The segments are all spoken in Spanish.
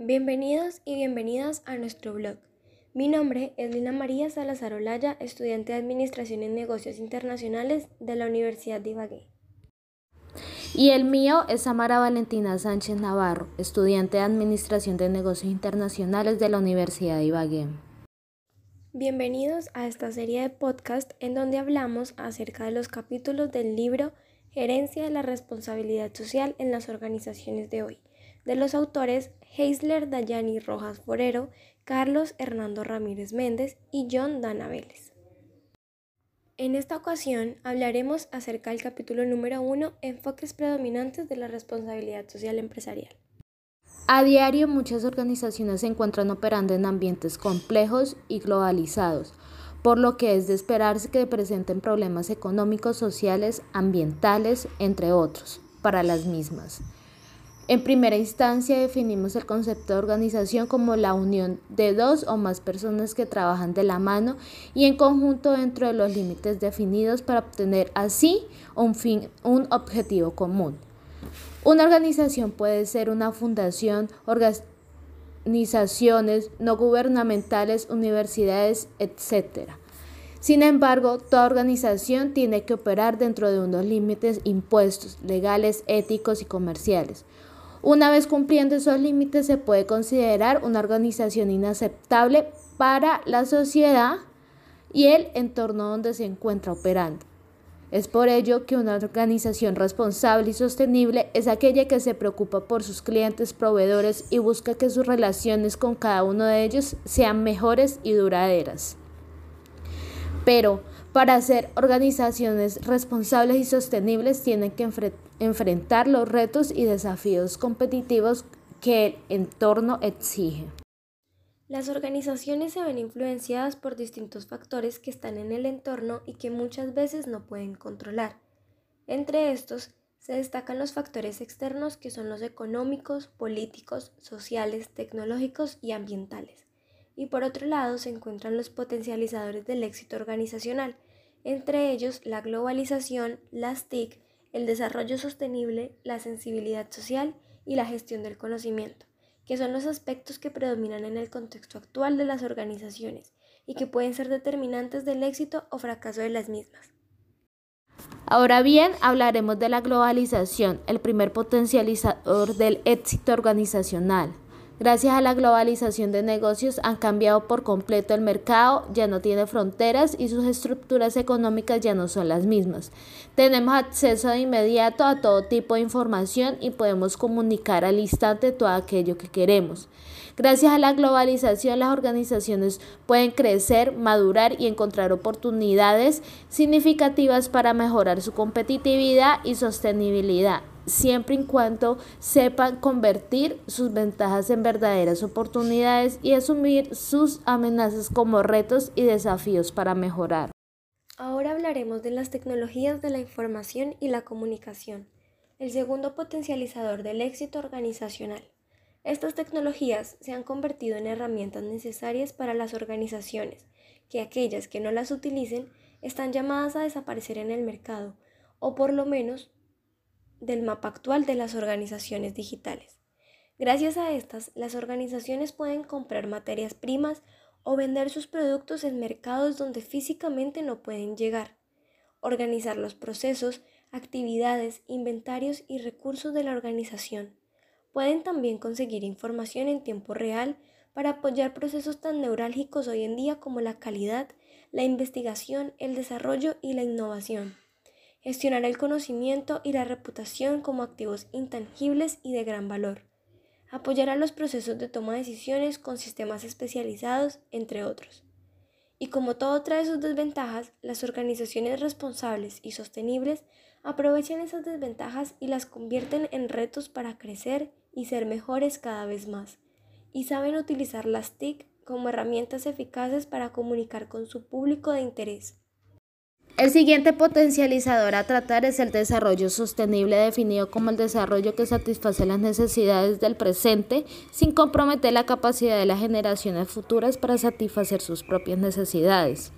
Bienvenidos y bienvenidas a nuestro blog. Mi nombre es Lina María Salazar Olaya, estudiante de Administración en Negocios Internacionales de la Universidad de Ibagué. Y el mío es Samara Valentina Sánchez Navarro, estudiante de Administración de Negocios Internacionales de la Universidad de Ibagué. Bienvenidos a esta serie de podcast en donde hablamos acerca de los capítulos del libro Gerencia de la Responsabilidad Social en las Organizaciones de hoy, de los autores Heisler Dayani Rojas Forero, Carlos Hernando Ramírez Méndez y John Dana Vélez. En esta ocasión hablaremos acerca del capítulo número 1, Enfoques predominantes de la responsabilidad social empresarial. A diario muchas organizaciones se encuentran operando en ambientes complejos y globalizados, por lo que es de esperarse que presenten problemas económicos, sociales, ambientales, entre otros, para las mismas. En primera instancia definimos el concepto de organización como la unión de dos o más personas que trabajan de la mano y en conjunto dentro de los límites definidos para obtener así un fin, un objetivo común. Una organización puede ser una fundación, organizaciones no gubernamentales, universidades, etc. Sin embargo, toda organización tiene que operar dentro de unos límites impuestos, legales, éticos y comerciales. Una vez cumpliendo esos límites se puede considerar una organización inaceptable para la sociedad y el entorno donde se encuentra operando. Es por ello que una organización responsable y sostenible es aquella que se preocupa por sus clientes, proveedores y busca que sus relaciones con cada uno de ellos sean mejores y duraderas. Pero para ser organizaciones responsables y sostenibles tienen que enfrentar los retos y desafíos competitivos que el entorno exige. Las organizaciones se ven influenciadas por distintos factores que están en el entorno y que muchas veces no pueden controlar. Entre estos se destacan los factores externos que son los económicos, políticos, sociales, tecnológicos y ambientales y por otro lado se encuentran los potencializadores del éxito organizacional, entre ellos la globalización, las TIC, el desarrollo sostenible, la sensibilidad social y la gestión del conocimiento, que son los aspectos que predominan en el contexto actual de las organizaciones y que pueden ser determinantes del éxito o fracaso de las mismas. Ahora bien, hablaremos de la globalización, el primer potencializador del éxito organizacional. Gracias a la globalización de negocios han cambiado por completo el mercado, ya no tiene fronteras y sus estructuras económicas ya no son las mismas. Tenemos acceso de inmediato a todo tipo de información y podemos comunicar al instante todo aquello que queremos. Gracias a la globalización las organizaciones pueden crecer, madurar y encontrar oportunidades significativas para mejorar su competitividad y sostenibilidad siempre y cuando sepan convertir sus ventajas en verdaderas oportunidades y asumir sus amenazas como retos y desafíos para mejorar. Ahora hablaremos de las tecnologías de la información y la comunicación, el segundo potencializador del éxito organizacional. Estas tecnologías se han convertido en herramientas necesarias para las organizaciones, que aquellas que no las utilicen están llamadas a desaparecer en el mercado, o por lo menos del mapa actual de las organizaciones digitales. Gracias a estas, las organizaciones pueden comprar materias primas o vender sus productos en mercados donde físicamente no pueden llegar, organizar los procesos, actividades, inventarios y recursos de la organización. Pueden también conseguir información en tiempo real para apoyar procesos tan neurálgicos hoy en día como la calidad, la investigación, el desarrollo y la innovación gestionar el conocimiento y la reputación como activos intangibles y de gran valor, apoyar a los procesos de toma de decisiones con sistemas especializados, entre otros. Y como todo trae sus desventajas, las organizaciones responsables y sostenibles aprovechan esas desventajas y las convierten en retos para crecer y ser mejores cada vez más, y saben utilizar las TIC como herramientas eficaces para comunicar con su público de interés. El siguiente potencializador a tratar es el desarrollo sostenible definido como el desarrollo que satisface las necesidades del presente sin comprometer la capacidad de las generaciones futuras para satisfacer sus propias necesidades.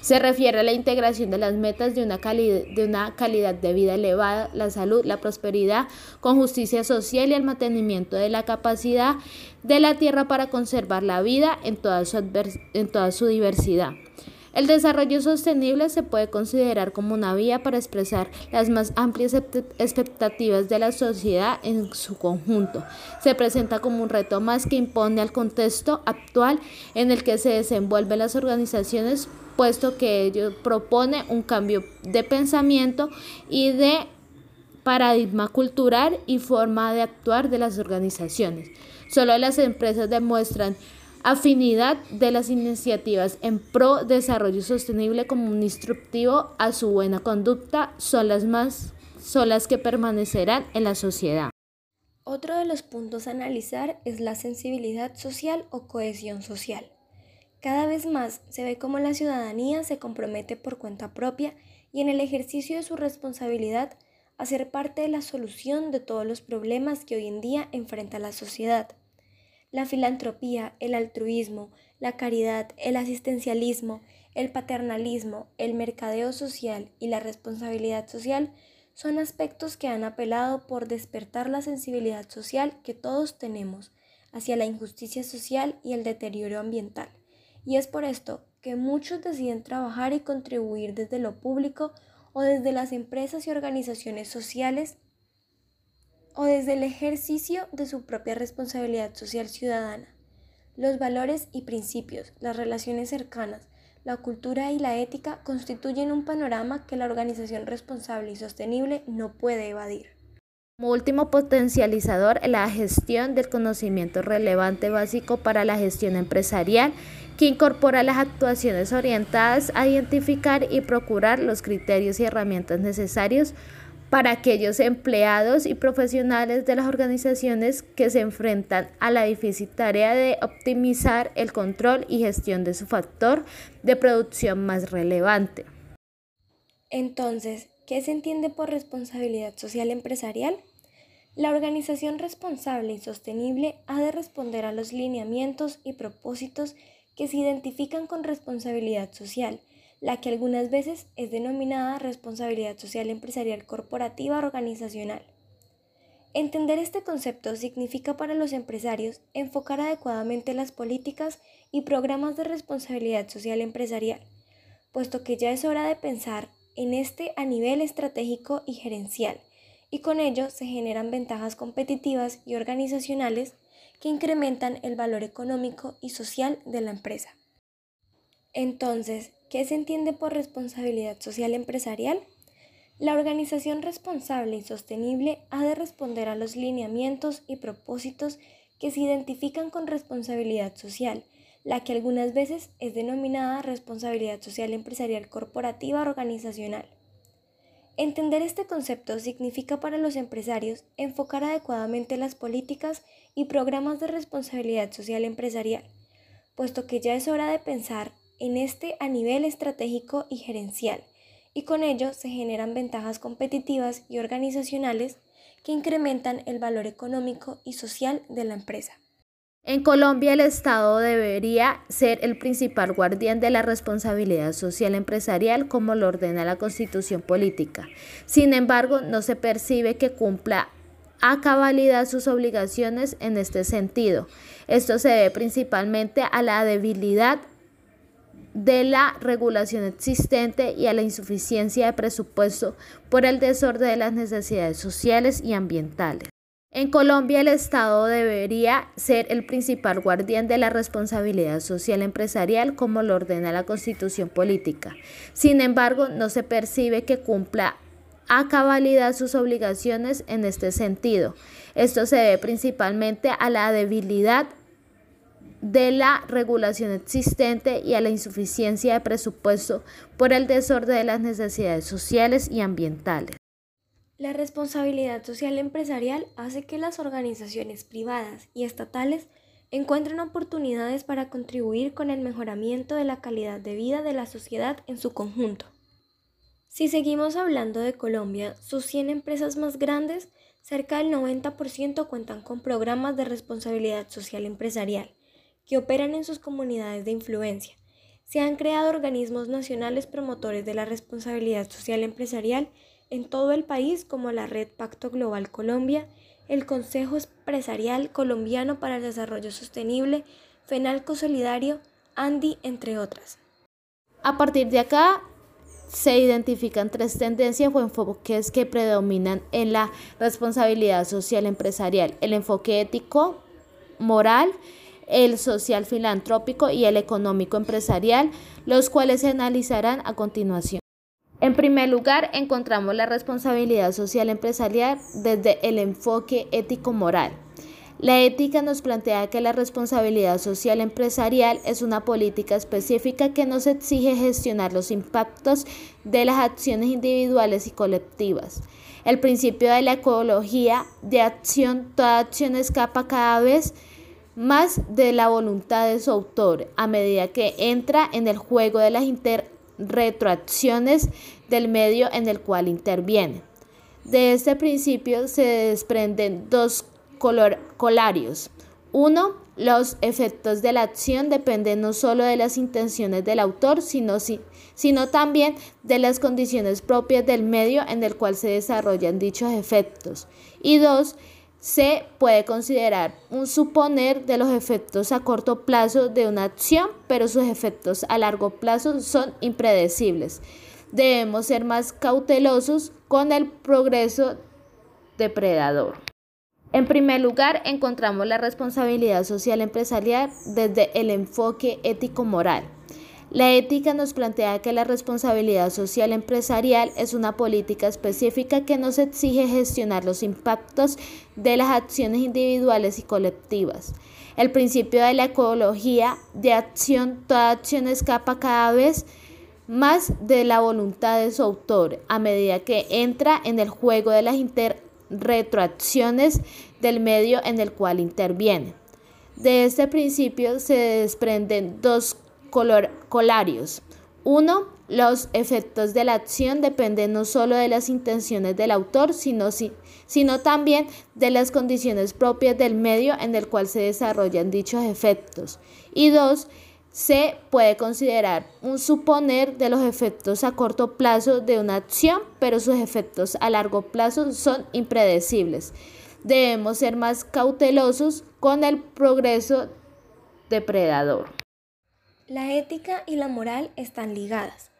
Se refiere a la integración de las metas de una, de una calidad de vida elevada, la salud, la prosperidad, con justicia social y el mantenimiento de la capacidad de la tierra para conservar la vida en toda su, en toda su diversidad. El desarrollo sostenible se puede considerar como una vía para expresar las más amplias expectativas de la sociedad en su conjunto. Se presenta como un reto más que impone al contexto actual en el que se desenvuelven las organizaciones, puesto que ello propone un cambio de pensamiento y de paradigma cultural y forma de actuar de las organizaciones. Solo las empresas demuestran afinidad de las iniciativas en pro desarrollo sostenible como un instructivo a su buena conducta son las más son las que permanecerán en la sociedad. Otro de los puntos a analizar es la sensibilidad social o cohesión social. Cada vez más se ve cómo la ciudadanía se compromete por cuenta propia y en el ejercicio de su responsabilidad a ser parte de la solución de todos los problemas que hoy en día enfrenta la sociedad. La filantropía, el altruismo, la caridad, el asistencialismo, el paternalismo, el mercadeo social y la responsabilidad social son aspectos que han apelado por despertar la sensibilidad social que todos tenemos hacia la injusticia social y el deterioro ambiental. Y es por esto que muchos deciden trabajar y contribuir desde lo público o desde las empresas y organizaciones sociales o desde el ejercicio de su propia responsabilidad social ciudadana. Los valores y principios, las relaciones cercanas, la cultura y la ética constituyen un panorama que la organización responsable y sostenible no puede evadir. Como último potencializador, la gestión del conocimiento relevante básico para la gestión empresarial, que incorpora las actuaciones orientadas a identificar y procurar los criterios y herramientas necesarios para aquellos empleados y profesionales de las organizaciones que se enfrentan a la difícil tarea de optimizar el control y gestión de su factor de producción más relevante. Entonces, ¿qué se entiende por responsabilidad social empresarial? La organización responsable y sostenible ha de responder a los lineamientos y propósitos que se identifican con responsabilidad social la que algunas veces es denominada responsabilidad social empresarial corporativa organizacional. Entender este concepto significa para los empresarios enfocar adecuadamente las políticas y programas de responsabilidad social empresarial, puesto que ya es hora de pensar en este a nivel estratégico y gerencial, y con ello se generan ventajas competitivas y organizacionales que incrementan el valor económico y social de la empresa. Entonces, ¿Qué se entiende por responsabilidad social empresarial? La organización responsable y sostenible ha de responder a los lineamientos y propósitos que se identifican con responsabilidad social, la que algunas veces es denominada responsabilidad social empresarial corporativa organizacional. Entender este concepto significa para los empresarios enfocar adecuadamente las políticas y programas de responsabilidad social empresarial, puesto que ya es hora de pensar en este a nivel estratégico y gerencial, y con ello se generan ventajas competitivas y organizacionales que incrementan el valor económico y social de la empresa. En Colombia el Estado debería ser el principal guardián de la responsabilidad social empresarial como lo ordena la Constitución Política. Sin embargo, no se percibe que cumpla a cabalidad sus obligaciones en este sentido. Esto se debe principalmente a la debilidad de la regulación existente y a la insuficiencia de presupuesto por el desorden de las necesidades sociales y ambientales. En Colombia el Estado debería ser el principal guardián de la responsabilidad social empresarial como lo ordena la Constitución Política. Sin embargo, no se percibe que cumpla a cabalidad sus obligaciones en este sentido. Esto se debe principalmente a la debilidad de la regulación existente y a la insuficiencia de presupuesto por el desorden de las necesidades sociales y ambientales. La responsabilidad social empresarial hace que las organizaciones privadas y estatales encuentren oportunidades para contribuir con el mejoramiento de la calidad de vida de la sociedad en su conjunto. Si seguimos hablando de Colombia, sus 100 empresas más grandes, cerca del 90% cuentan con programas de responsabilidad social empresarial que operan en sus comunidades de influencia. se han creado organismos nacionales promotores de la responsabilidad social empresarial en todo el país como la Red Pacto Global Colombia, el Consejo Empresarial Colombiano para el Desarrollo Sostenible, FENALCO Solidario, ANDI, entre otras. A partir de acá se identifican tres tendencias o enfoques que predominan en la responsabilidad social empresarial, el enfoque ético, moral, el social filantrópico y el económico empresarial, los cuales se analizarán a continuación. En primer lugar, encontramos la responsabilidad social empresarial desde el enfoque ético-moral. La ética nos plantea que la responsabilidad social empresarial es una política específica que nos exige gestionar los impactos de las acciones individuales y colectivas. El principio de la ecología de acción, toda acción escapa cada vez más de la voluntad de su autor a medida que entra en el juego de las retroacciones del medio en el cual interviene. De este principio se desprenden dos colarios. Uno, los efectos de la acción dependen no solo de las intenciones del autor, sino, sino también de las condiciones propias del medio en el cual se desarrollan dichos efectos. Y dos, se puede considerar un suponer de los efectos a corto plazo de una acción, pero sus efectos a largo plazo son impredecibles. Debemos ser más cautelosos con el progreso depredador. En primer lugar, encontramos la responsabilidad social empresarial desde el enfoque ético-moral. La ética nos plantea que la responsabilidad social empresarial es una política específica que nos exige gestionar los impactos de las acciones individuales y colectivas. El principio de la ecología de acción, toda acción escapa cada vez más de la voluntad de su autor a medida que entra en el juego de las retroacciones del medio en el cual interviene. De este principio se desprenden dos colarios. Uno, los efectos de la acción dependen no solo de las intenciones del autor, sino, sino también de las condiciones propias del medio en el cual se desarrollan dichos efectos. Y dos, se puede considerar un suponer de los efectos a corto plazo de una acción, pero sus efectos a largo plazo son impredecibles. Debemos ser más cautelosos con el progreso depredador. La ética y la moral están ligadas,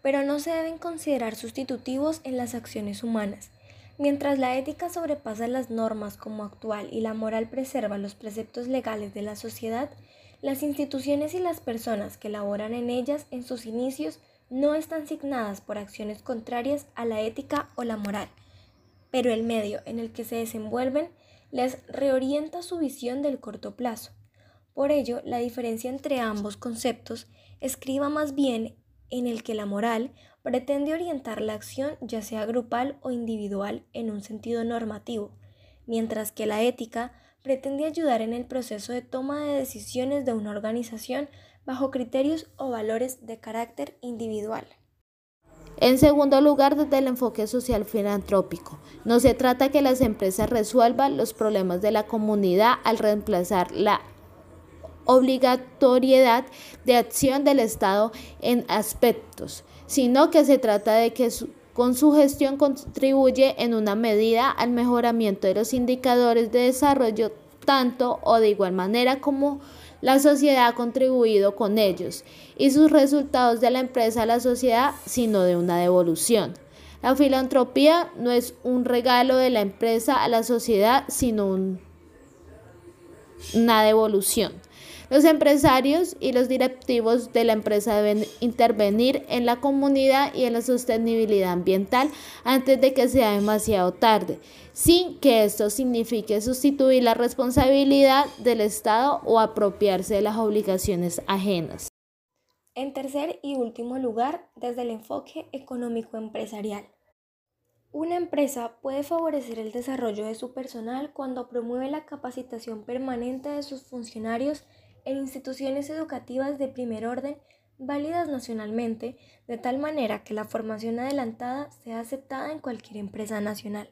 pero no se deben considerar sustitutivos en las acciones humanas. Mientras la ética sobrepasa las normas como actual y la moral preserva los preceptos legales de la sociedad, las instituciones y las personas que laboran en ellas en sus inicios no están signadas por acciones contrarias a la ética o la moral, pero el medio en el que se desenvuelven les reorienta su visión del corto plazo. Por ello, la diferencia entre ambos conceptos escriba más bien en el que la moral pretende orientar la acción ya sea grupal o individual en un sentido normativo, mientras que la ética pretende ayudar en el proceso de toma de decisiones de una organización bajo criterios o valores de carácter individual. En segundo lugar, desde el enfoque social filantrópico, no se trata que las empresas resuelvan los problemas de la comunidad al reemplazar la obligatoriedad de acción del Estado en aspectos, sino que se trata de que con su gestión contribuye en una medida al mejoramiento de los indicadores de desarrollo tanto o de igual manera como la sociedad ha contribuido con ellos y sus resultados de la empresa a la sociedad, sino de una devolución. La filantropía no es un regalo de la empresa a la sociedad, sino una devolución. Los empresarios y los directivos de la empresa deben intervenir en la comunidad y en la sostenibilidad ambiental antes de que sea demasiado tarde, sin que esto signifique sustituir la responsabilidad del Estado o apropiarse de las obligaciones ajenas. En tercer y último lugar, desde el enfoque económico empresarial. Una empresa puede favorecer el desarrollo de su personal cuando promueve la capacitación permanente de sus funcionarios en instituciones educativas de primer orden válidas nacionalmente, de tal manera que la formación adelantada sea aceptada en cualquier empresa nacional.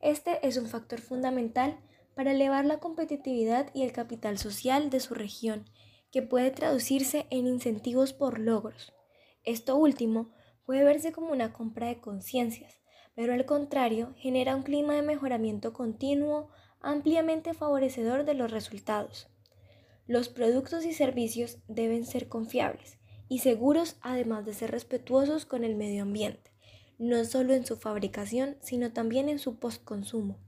Este es un factor fundamental para elevar la competitividad y el capital social de su región, que puede traducirse en incentivos por logros. Esto último puede verse como una compra de conciencias, pero al contrario genera un clima de mejoramiento continuo ampliamente favorecedor de los resultados. Los productos y servicios deben ser confiables y seguros además de ser respetuosos con el medio ambiente, no solo en su fabricación, sino también en su postconsumo.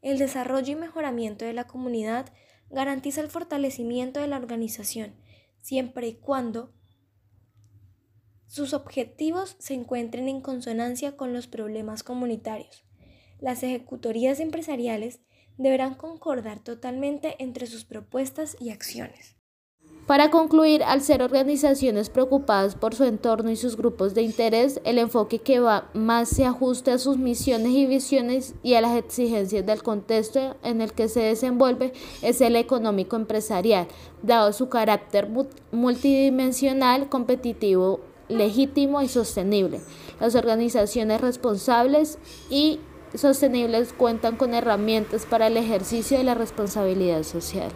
El desarrollo y mejoramiento de la comunidad garantiza el fortalecimiento de la organización, siempre y cuando sus objetivos se encuentren en consonancia con los problemas comunitarios. Las ejecutorías empresariales deberán concordar totalmente entre sus propuestas y acciones. Para concluir, al ser organizaciones preocupadas por su entorno y sus grupos de interés, el enfoque que va más se ajusta a sus misiones y visiones y a las exigencias del contexto en el que se desenvuelve es el económico empresarial, dado su carácter multidimensional, competitivo legítimo y sostenible. Las organizaciones responsables y sostenibles cuentan con herramientas para el ejercicio de la responsabilidad social.